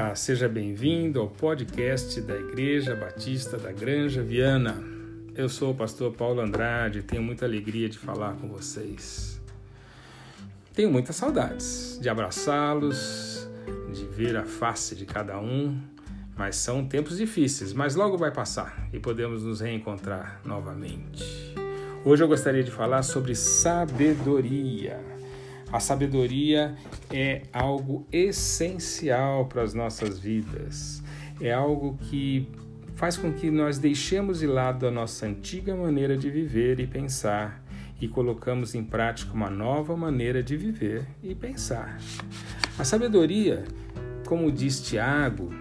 Olá, seja bem-vindo ao podcast da Igreja Batista da Granja Viana. Eu sou o pastor Paulo Andrade e tenho muita alegria de falar com vocês. Tenho muitas saudades de abraçá-los, de ver a face de cada um, mas são tempos difíceis, mas logo vai passar e podemos nos reencontrar novamente. Hoje eu gostaria de falar sobre sabedoria. A sabedoria é algo essencial para as nossas vidas. É algo que faz com que nós deixemos de lado a nossa antiga maneira de viver e pensar e colocamos em prática uma nova maneira de viver e pensar. A sabedoria, como diz Tiago,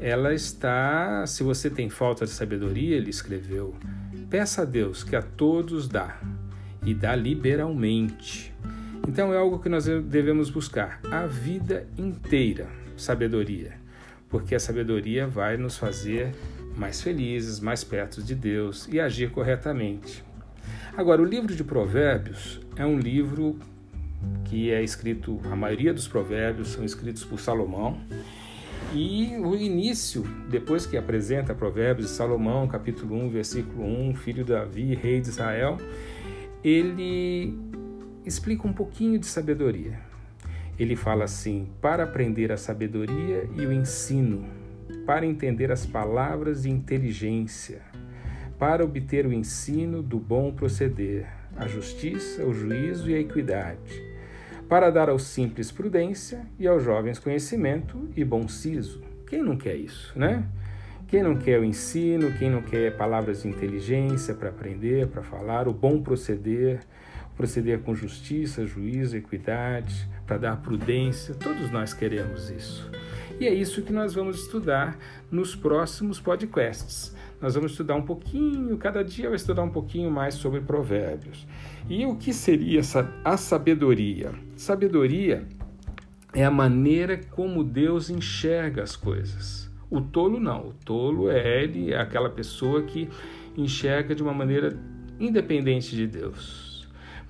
ela está, se você tem falta de sabedoria, ele escreveu, peça a Deus que a todos dá e dá liberalmente. Então é algo que nós devemos buscar a vida inteira, sabedoria, porque a sabedoria vai nos fazer mais felizes, mais perto de Deus e agir corretamente. Agora, o livro de Provérbios é um livro que é escrito, a maioria dos provérbios são escritos por Salomão. E o início, depois que apresenta Provérbios de Salomão, capítulo 1, versículo 1, filho de Davi, rei de Israel, ele explica um pouquinho de sabedoria. Ele fala assim: para aprender a sabedoria e o ensino, para entender as palavras de inteligência, para obter o ensino do bom proceder, a justiça, o juízo e a equidade, para dar aos simples prudência e aos jovens conhecimento e bom siso. Quem não quer isso, né? Quem não quer o ensino, quem não quer palavras de inteligência para aprender, para falar, o bom proceder, proceder com justiça, juízo, equidade, para dar prudência. Todos nós queremos isso. E é isso que nós vamos estudar nos próximos podcasts. Nós vamos estudar um pouquinho, cada dia vai estudar um pouquinho mais sobre provérbios. E o que seria a sabedoria? Sabedoria é a maneira como Deus enxerga as coisas. O tolo não. O tolo é ele, é aquela pessoa que enxerga de uma maneira independente de Deus.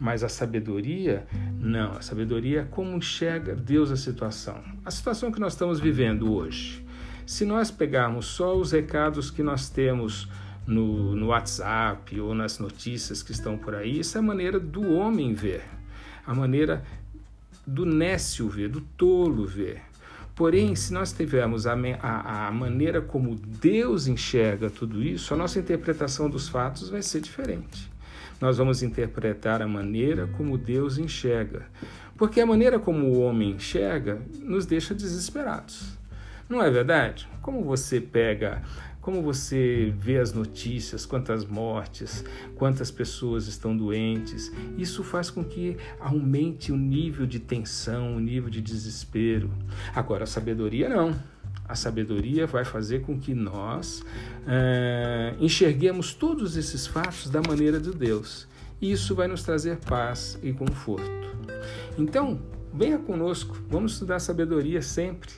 Mas a sabedoria, não. A sabedoria é como enxerga Deus a situação. A situação que nós estamos vivendo hoje. Se nós pegarmos só os recados que nós temos no, no WhatsApp ou nas notícias que estão por aí, isso é a maneira do homem ver, a maneira do nécio ver, do tolo ver. Porém, se nós tivermos a, a, a, maneira como Deus enxerga tudo isso, a nossa interpretação dos fatos vai ser diferente nós vamos interpretar a maneira como Deus enxerga. Porque a maneira como o homem enxerga nos deixa desesperados. Não é verdade? Como você pega, como você vê as notícias, quantas mortes, quantas pessoas estão doentes, isso faz com que aumente o nível de tensão, o nível de desespero. Agora, a sabedoria não. A sabedoria vai fazer com que nós é, enxerguemos todos esses fatos da maneira de Deus. E isso vai nos trazer paz e conforto. Então, venha conosco, vamos estudar sabedoria sempre.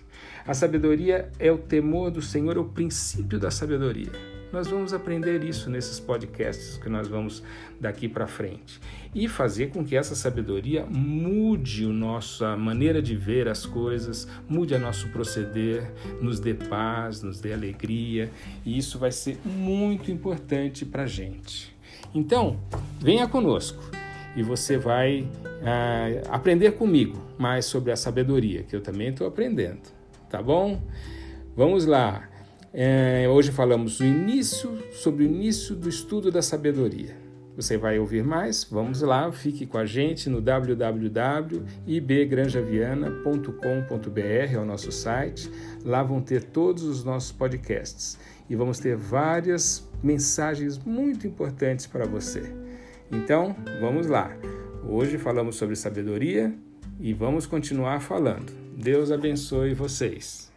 A sabedoria é o temor do Senhor, é o princípio da sabedoria. Nós vamos aprender isso nesses podcasts que nós vamos daqui para frente e fazer com que essa sabedoria mude a nossa maneira de ver as coisas, mude a nosso proceder, nos dê paz, nos dê alegria e isso vai ser muito importante para a gente. Então, venha conosco e você vai ah, aprender comigo mais sobre a sabedoria, que eu também estou aprendendo, tá bom? Vamos lá. É, hoje falamos o início, sobre o início do estudo da sabedoria. Você vai ouvir mais? Vamos lá, fique com a gente no www.ibgranjaviana.com.br, é o nosso site. Lá vão ter todos os nossos podcasts e vamos ter várias mensagens muito importantes para você. Então, vamos lá. Hoje falamos sobre sabedoria e vamos continuar falando. Deus abençoe vocês.